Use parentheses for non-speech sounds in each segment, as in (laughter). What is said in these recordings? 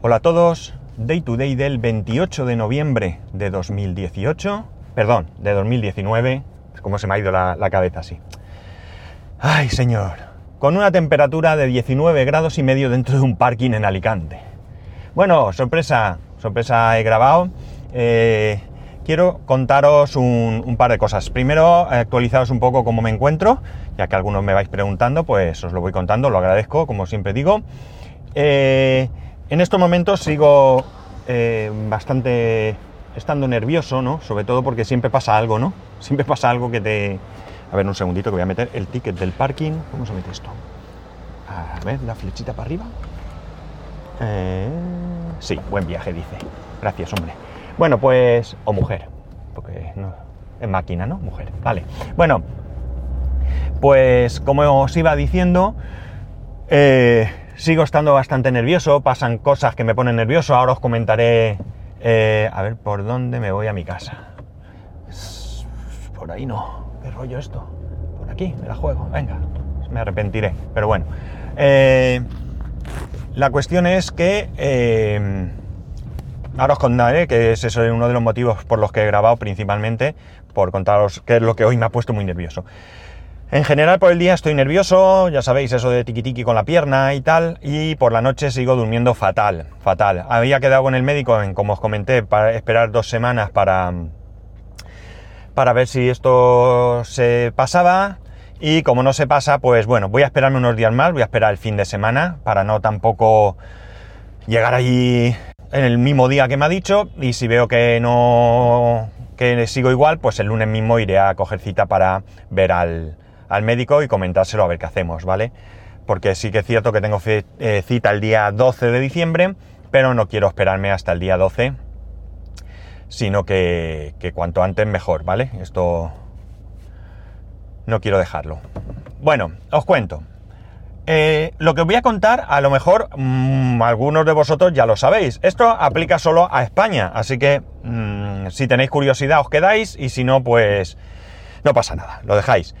Hola a todos, Day to Day del 28 de noviembre de 2018, perdón, de 2019, es como se me ha ido la, cabeza así. Ay, señor, con una temperatura de 19 grados y medio dentro de un parking en Alicante. Bueno, sorpresa, sorpresa he grabado. Eh, quiero contaros un, un, par de cosas. Primero, actualizaros un poco cómo me encuentro, ya que algunos me vais preguntando, pues os lo voy contando, lo agradezco, como siempre digo. Eh, en estos momentos sigo eh, bastante estando nervioso, ¿no? Sobre todo porque siempre pasa algo, ¿no? (laughs) Siempre pasa algo que te... A ver, un segundito que voy a meter el ticket del parking. ¿Cómo se mete esto? A ver, la flechita para arriba. Eh, sí, buen viaje, dice. Gracias, hombre. Bueno, pues... O mujer. Porque no... Es máquina, ¿no? Mujer. Vale. Bueno. Pues como os iba diciendo... Eh, sigo estando bastante nervioso. Pasan cosas que me ponen nervioso. Ahora os comentaré... Eh, a ver, ¿por dónde me voy a mi casa? Por ahí no. ¿Qué rollo esto? Por aquí, me la juego. Venga, me arrepentiré. Pero bueno. Eh, la cuestión es que... Eh, ahora os contaré que ese es uno de los motivos por los que he grabado principalmente, por contaros qué es lo que hoy me ha puesto muy nervioso. En general por el día estoy nervioso, ya sabéis eso de tiki tiki con la pierna y tal, y por la noche sigo durmiendo fatal, fatal. Había quedado con el médico, como os comenté, para esperar dos semanas para, para ver si esto se pasaba, y como no se pasa, pues bueno, voy a esperarme unos días más, voy a esperar el fin de semana para no tampoco llegar allí en el mismo día que me ha dicho y si veo que no que sigo igual, pues el lunes mismo iré a coger cita para ver al, al médico y comentárselo a ver qué hacemos, ¿vale? Porque sí que es cierto que tengo eh, cita el día 12 de diciembre, pero no quiero esperarme hasta el día 12, sino que, que cuanto antes mejor, ¿vale? Esto no quiero dejarlo. Bueno, os cuento. Eh, lo que os voy a contar, a lo mejor mmm, algunos de vosotros ya lo sabéis. Esto aplica solo a España, así que mmm, si tenéis curiosidad os quedáis y si no, pues no pasa nada, lo dejáis.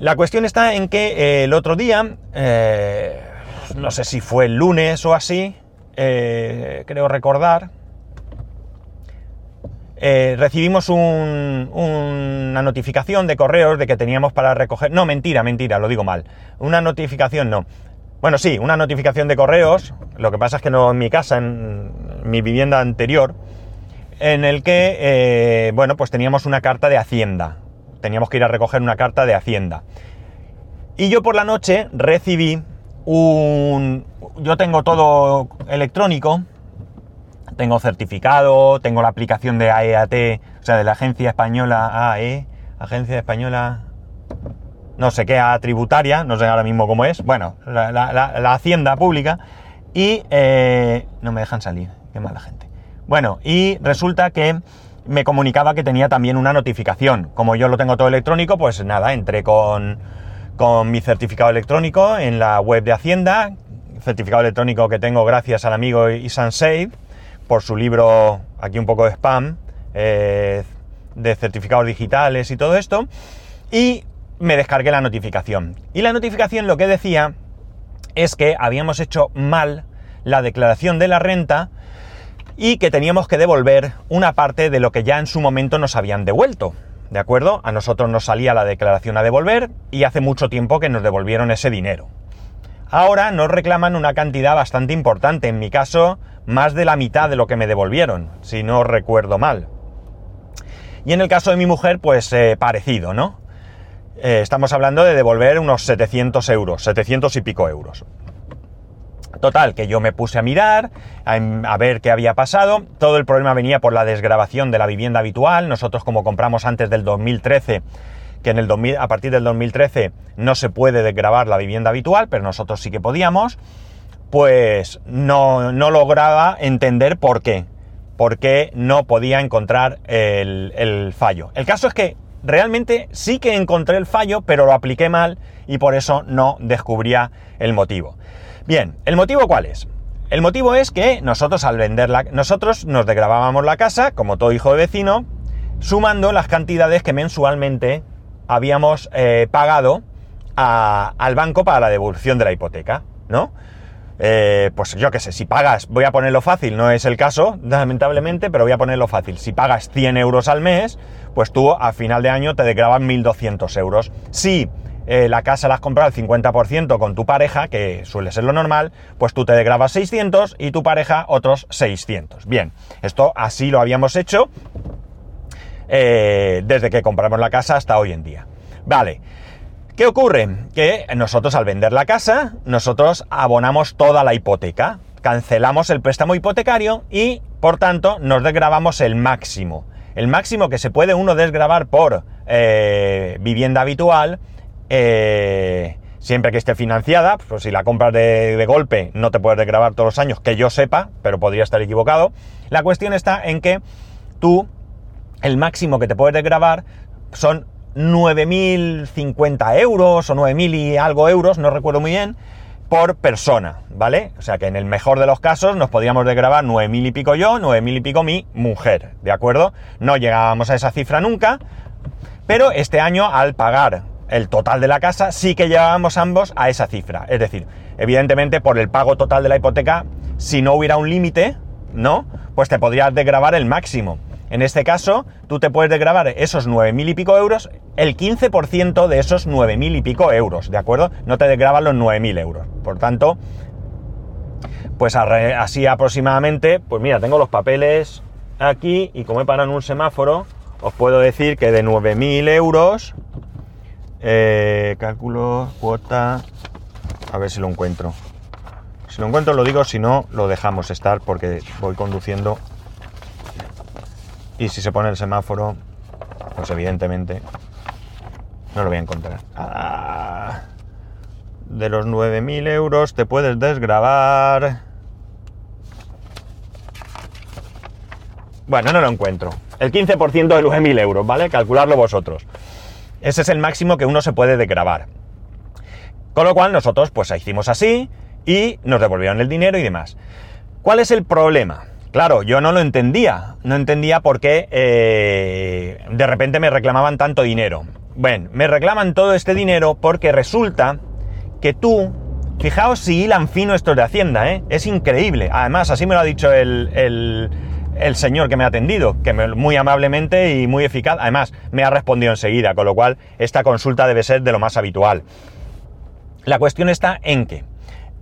La cuestión está en que eh, el otro día, eh, no sé si fue el lunes o así, eh, creo recordar, recibimos un, una notificación de correos de que teníamos para recoger... No, mentira, mentira, lo digo mal. Una notificación no. Bueno, sí, una notificación de correos, lo que pasa es que no en mi casa, en mi vivienda anterior, en el que, bueno, pues teníamos una carta de Hacienda. Teníamos que ir a recoger una carta de Hacienda. Y yo por la noche recibí un... Yo tengo todo electrónico, tengo certificado, tengo la aplicación de AEAT, o sea, de la Agencia Española AE, Agencia Española, no sé qué, a tributaria, no sé ahora mismo cómo es, bueno, la, Hacienda Pública, y eh, no me dejan salir, qué mala gente. Bueno, y resulta que me comunicaba que tenía también una notificación. Como yo lo tengo todo electrónico, pues nada, entré con, con mi certificado electrónico en la web de Hacienda, certificado electrónico que tengo gracias al amigo Isansave, por su libro, aquí un poco de spam, eh, de certificados digitales y todo esto, y me descargué la notificación. Y la notificación lo que decía es que habíamos hecho mal la declaración de la renta y que teníamos que devolver una parte de lo que ya en su momento nos habían devuelto. ¿De acuerdo? A nosotros nos salía la declaración a devolver y hace mucho tiempo que nos devolvieron ese dinero. Ahora nos reclaman una cantidad bastante importante, en mi caso más de la mitad de lo que me devolvieron, si no recuerdo mal. Y en el caso de mi mujer, pues eh, parecido, ¿no? Eh, estamos hablando de devolver unos 700 euros, 700 y pico euros. Total, que yo me puse a mirar, a, a, ver qué había pasado. Todo el problema venía por la desgrabación de la vivienda habitual. Nosotros como compramos antes del 2013, que en el 2000, a partir del 2013 no se puede desgrabar la vivienda habitual, pero nosotros sí que podíamos, pues no, no lograba entender por qué. Por qué no podía encontrar el fallo. El caso es que realmente sí que encontré el fallo, pero lo apliqué mal y por eso no descubría el motivo. Bien, ¿el motivo cuál es? El motivo es que nosotros al venderla, nosotros nos desgrabábamos la casa, como todo hijo de vecino, sumando las cantidades que mensualmente habíamos eh, pagado a, al banco para la devolución de la hipoteca, ¿no? eh, pues yo qué sé, si pagas, voy a ponerlo fácil, no es el caso, lamentablemente, pero voy a ponerlo fácil. Si pagas 100 euros al mes, pues tú a final de año te desgraban 1.200 euros. Si eh, la casa la has comprado al 50% con tu pareja, que suele ser lo normal, pues tú te desgrabas 600 y tu pareja otros 600. Bien, esto así lo habíamos hecho eh, desde que compramos la casa hasta hoy en día. Vale. ¿Qué ocurre? Que nosotros al vender la casa, nosotros abonamos toda la hipoteca, cancelamos el préstamo hipotecario y, por tanto, nos desgrabamos el máximo. El máximo que se puede uno desgrabar por eh, vivienda habitual, eh, siempre que esté financiada, pues si la compras de, golpe no te puedes desgrabar todos los años, que yo sepa, pero podría estar equivocado. La cuestión está en que tú, el máximo que te puedes desgrabar son 9.050 euros o 9.000 y algo euros, no recuerdo muy bien, por persona, ¿vale? O sea que en el mejor de los casos nos podríamos desgrabar 9.000 y pico yo, 9.000 y pico mi mujer, ¿de acuerdo? No llegábamos a esa cifra nunca, pero este año al pagar el total de la casa sí que llegábamos ambos a esa cifra. Es decir, evidentemente por el pago total de la hipoteca, si no hubiera un límite, ¿no? Pues te podrías desgrabar el máximo. En este caso, tú te puedes desgravar esos 9.000 y pico euros, el 15% de esos 9.000 y pico euros, ¿de acuerdo? No te desgraban los 9.000 euros. Por tanto, pues así aproximadamente, pues mira, tengo los papeles aquí y como he parado en un semáforo, os puedo decir que de 9.000 euros, eh, cálculo, cuota, a ver si lo encuentro. Si lo encuentro lo digo, si no lo dejamos estar porque voy conduciendo y si se pone el semáforo, pues evidentemente no lo voy a encontrar. Ah, de los 9.000 euros te puedes desgrabar... Bueno, no lo encuentro. El 15% de 9.000 euros, ¿vale? Calcularlo vosotros. Ese es el máximo que uno se puede desgrabar. Con lo cual nosotros pues hicimos así y nos devolvieron el dinero y demás. ¿Cuál es el problema? Claro, yo no lo entendía. No entendía por qué eh, de repente me reclamaban tanto dinero. Bueno, me reclaman todo este dinero porque resulta que tú, fijaos si hilan fino estos de Hacienda, ¿eh? Es increíble. Además, así me lo ha dicho el, el, el señor que me ha atendido, que muy amablemente y muy eficaz. Además, me ha respondido enseguida, con lo cual esta consulta debe ser de lo más habitual. La cuestión está en que...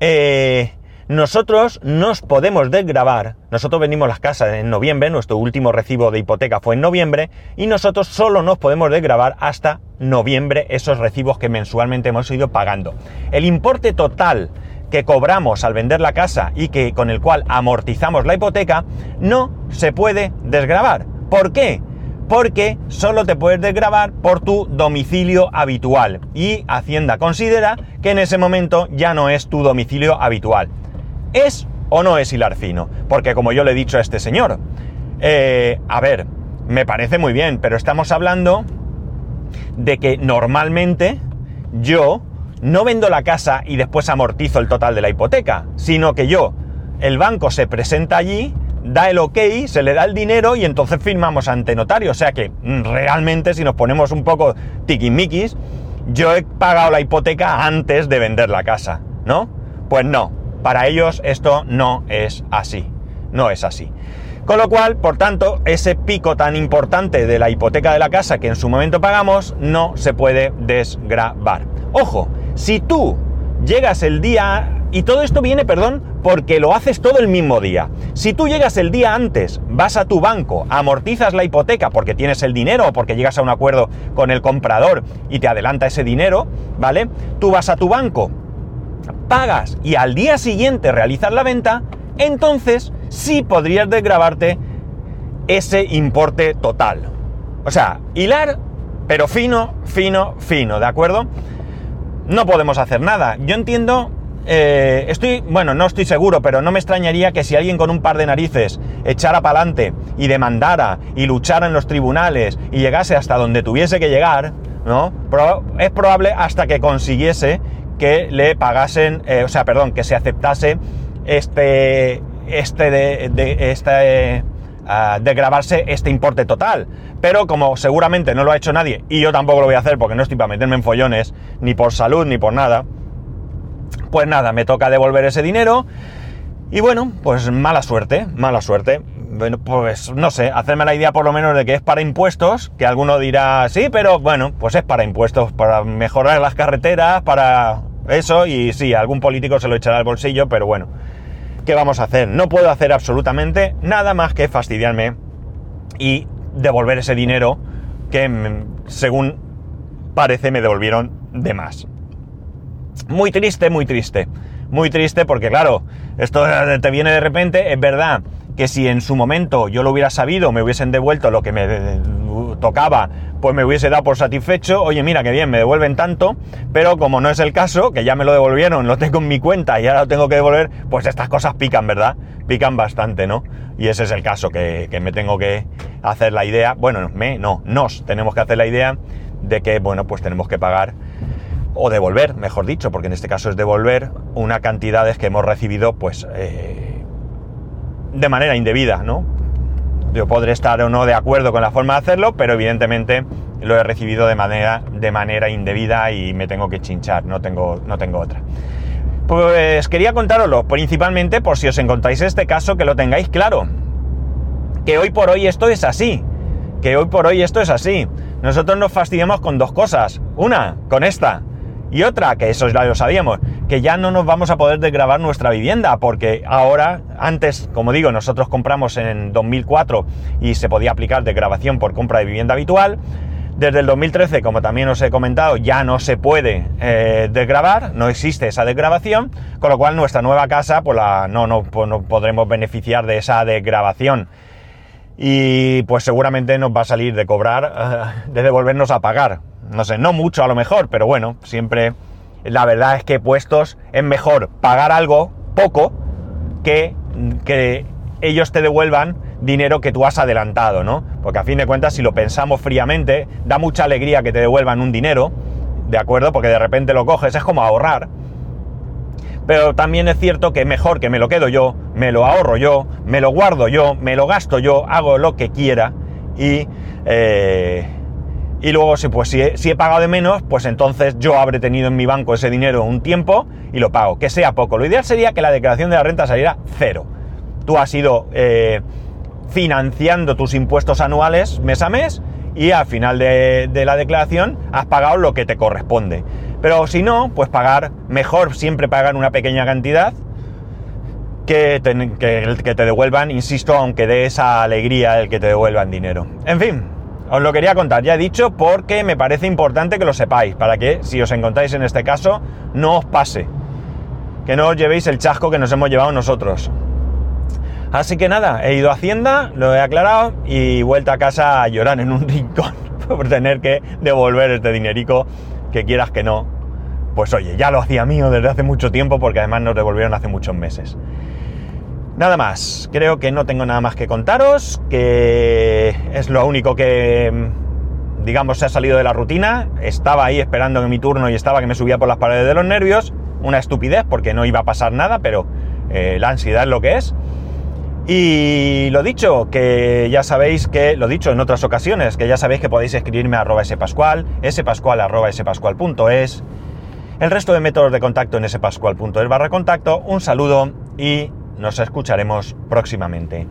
Eh, nosotros nos podemos desgravar, nosotros venimos las casas en noviembre, nuestro último recibo de hipoteca fue en noviembre, y nosotros solo nos podemos desgravar hasta noviembre esos recibos que mensualmente hemos ido pagando. El importe total que cobramos al vender la casa y que con el cual amortizamos la hipoteca no se puede desgravar. ¿Por qué? Porque solo te puedes desgravar por tu domicilio habitual y Hacienda considera que en ese momento ya no es tu domicilio habitual. ¿Es o no es hilar fino? Porque como yo le he dicho a este señor, eh, a ver, me parece muy bien, pero estamos hablando de que normalmente yo no vendo la casa y después amortizo el total de la hipoteca, sino que yo, el banco se presenta allí, da el ok, se le da el dinero y entonces firmamos ante notario. O sea que mm, realmente si nos ponemos un poco tiquismiquis, yo he pagado la hipoteca antes de vender la casa, ¿no? Pues no, para ellos esto no es así, no es así. Con lo cual, por tanto, ese pico tan importante de la hipoteca de la casa que en su momento pagamos no se puede desgravar. Ojo, si tú llegas el día... Y todo esto viene, perdón, porque lo haces todo el mismo día. Si tú llegas el día antes, vas a tu banco, amortizas la hipoteca porque tienes el dinero o porque llegas a un acuerdo con el comprador y te adelanta ese dinero, ¿vale? Tú vas a tu banco, pagas y al día siguiente realizas la venta, entonces sí podrías desgrabarte ese importe total. O sea, hilar, pero fino, fino, fino, ¿de acuerdo? No podemos hacer nada. Yo entiendo, eh, estoy, bueno, no estoy seguro, pero no me extrañaría que si alguien con un par de narices echara para adelante y demandara y luchara en los tribunales y llegase hasta donde tuviese que llegar, ¿no? es probable hasta que consiguiese que le pagasen, eh, o sea, perdón, que se aceptase este, este este, de grabarse este importe total. Pero como seguramente no lo ha hecho nadie, y yo tampoco lo voy a hacer porque no estoy para meterme en follones, ni por salud, ni por nada, Pues nada, me toca devolver ese dinero. Y bueno, pues mala suerte, mala suerte. Bueno, pues no sé, hacerme la idea por lo menos de que es para impuestos, que alguno dirá, sí, pero bueno, pues es para impuestos, para mejorar las carreteras, para eso, y sí, algún político se lo echará al bolsillo, pero bueno, ¿qué vamos a hacer? No puedo hacer absolutamente nada más que fastidiarme y devolver ese dinero que, mm, según parece, me devolvieron de más. Muy triste, muy triste. Muy triste porque, claro, esto te viene de repente, es verdad que si en su momento yo lo hubiera sabido, me hubiesen devuelto lo que me tocaba, pues me hubiese dado por satisfecho, oye mira, que bien, me devuelven tanto, pero como no es el caso, que ya me lo devolvieron, lo tengo en mi cuenta y ahora lo tengo que devolver, pues estas cosas pican, ¿verdad? Pican bastante, ¿no? Y ese es el caso, que, me tengo que hacer la idea, bueno, me, no, nos tenemos que hacer la idea de que, bueno, pues tenemos que pagar o devolver, mejor dicho, porque en este caso es devolver una cantidades que hemos recibido, pues, eh, de manera indebida, ¿no? Yo podré estar o no de acuerdo con la forma de hacerlo, pero evidentemente lo he recibido de manera, de manera indebida y me tengo que chinchar, no tengo, no tengo otra. Pues quería contároslo, principalmente por si os encontráis este caso, que lo tengáis claro. Que hoy por hoy esto es así. Que hoy por hoy esto es así. Nosotros nos fastidiamos con dos cosas. Una, con esta. Y otra, que eso ya lo sabíamos, que ya no nos vamos a poder desgravar nuestra vivienda, porque ahora, antes, como digo, nosotros compramos en 2004 y se podía aplicar desgrabación por compra de vivienda habitual. Desde el 2013, como también os he comentado, ya no se puede eh, desgravar, no existe esa desgrabación, con lo cual nuestra nueva casa pues la, no, no, pues no podremos beneficiar de esa desgrabación. Y pues seguramente nos va a salir de cobrar, de devolvernos a pagar, no sé, no mucho a lo mejor, pero bueno, siempre la verdad es que puestos es mejor pagar algo, poco, que que ellos te devuelvan dinero que tú has adelantado, ¿no? Porque a fin de cuentas, si lo pensamos fríamente, da mucha alegría que te devuelvan un dinero, ¿de acuerdo? Porque de repente lo coges, es como ahorrar. Pero también es cierto que mejor que me lo quedo yo, me lo ahorro yo, me lo guardo yo, me lo gasto yo, hago lo que quiera y... Eh, y luego, si, pues, si he, pagado de menos, pues entonces yo habré tenido en mi banco ese dinero un tiempo y lo pago, que sea poco. Lo ideal sería que la declaración de la renta saliera cero. Tú has ido eh, financiando tus impuestos anuales mes a mes y al final de, la declaración has pagado lo que te corresponde. Pero si no, pues pagar, mejor siempre pagar una pequeña cantidad que te, que te devuelvan, insisto, aunque dé esa alegría el que te devuelvan dinero. En fin, os lo quería contar, ya he dicho, porque me parece importante que lo sepáis, para que si os encontráis en este caso, no os pase. Que no os llevéis el chasco que nos hemos llevado nosotros. Así que nada, he ido a Hacienda, lo he aclarado y vuelta a casa a llorar en un (laughs) rincón por tener que devolver este dinerico que quieras que no. Pues oye, ya lo hacía mío desde hace mucho tiempo porque además nos devolvieron hace muchos meses. Nada más, creo que no tengo nada más que contaros, que es lo único que, digamos, se ha salido de la rutina. Estaba ahí esperando mi turno y estaba que me subía por las paredes de los nervios. Una estupidez porque no iba a pasar nada, pero eh, la ansiedad es lo que es. Y lo dicho, que ya sabéis que, lo dicho en otras ocasiones, que ya sabéis que podéis escribirme a arroba spascual, spascual arroba spascual.es, el resto de métodos de contacto en spascual.es barra contacto. Un saludo y nos escucharemos próximamente.